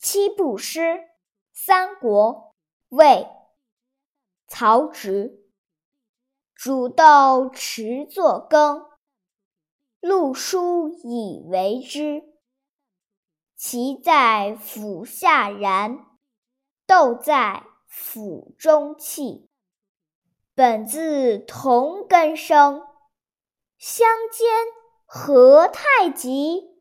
七步诗，三国魏，曹植。煮豆持作羹，漉菽以为汁。萁在釜下燃，豆在釜中泣。本自同根生，相煎何太急？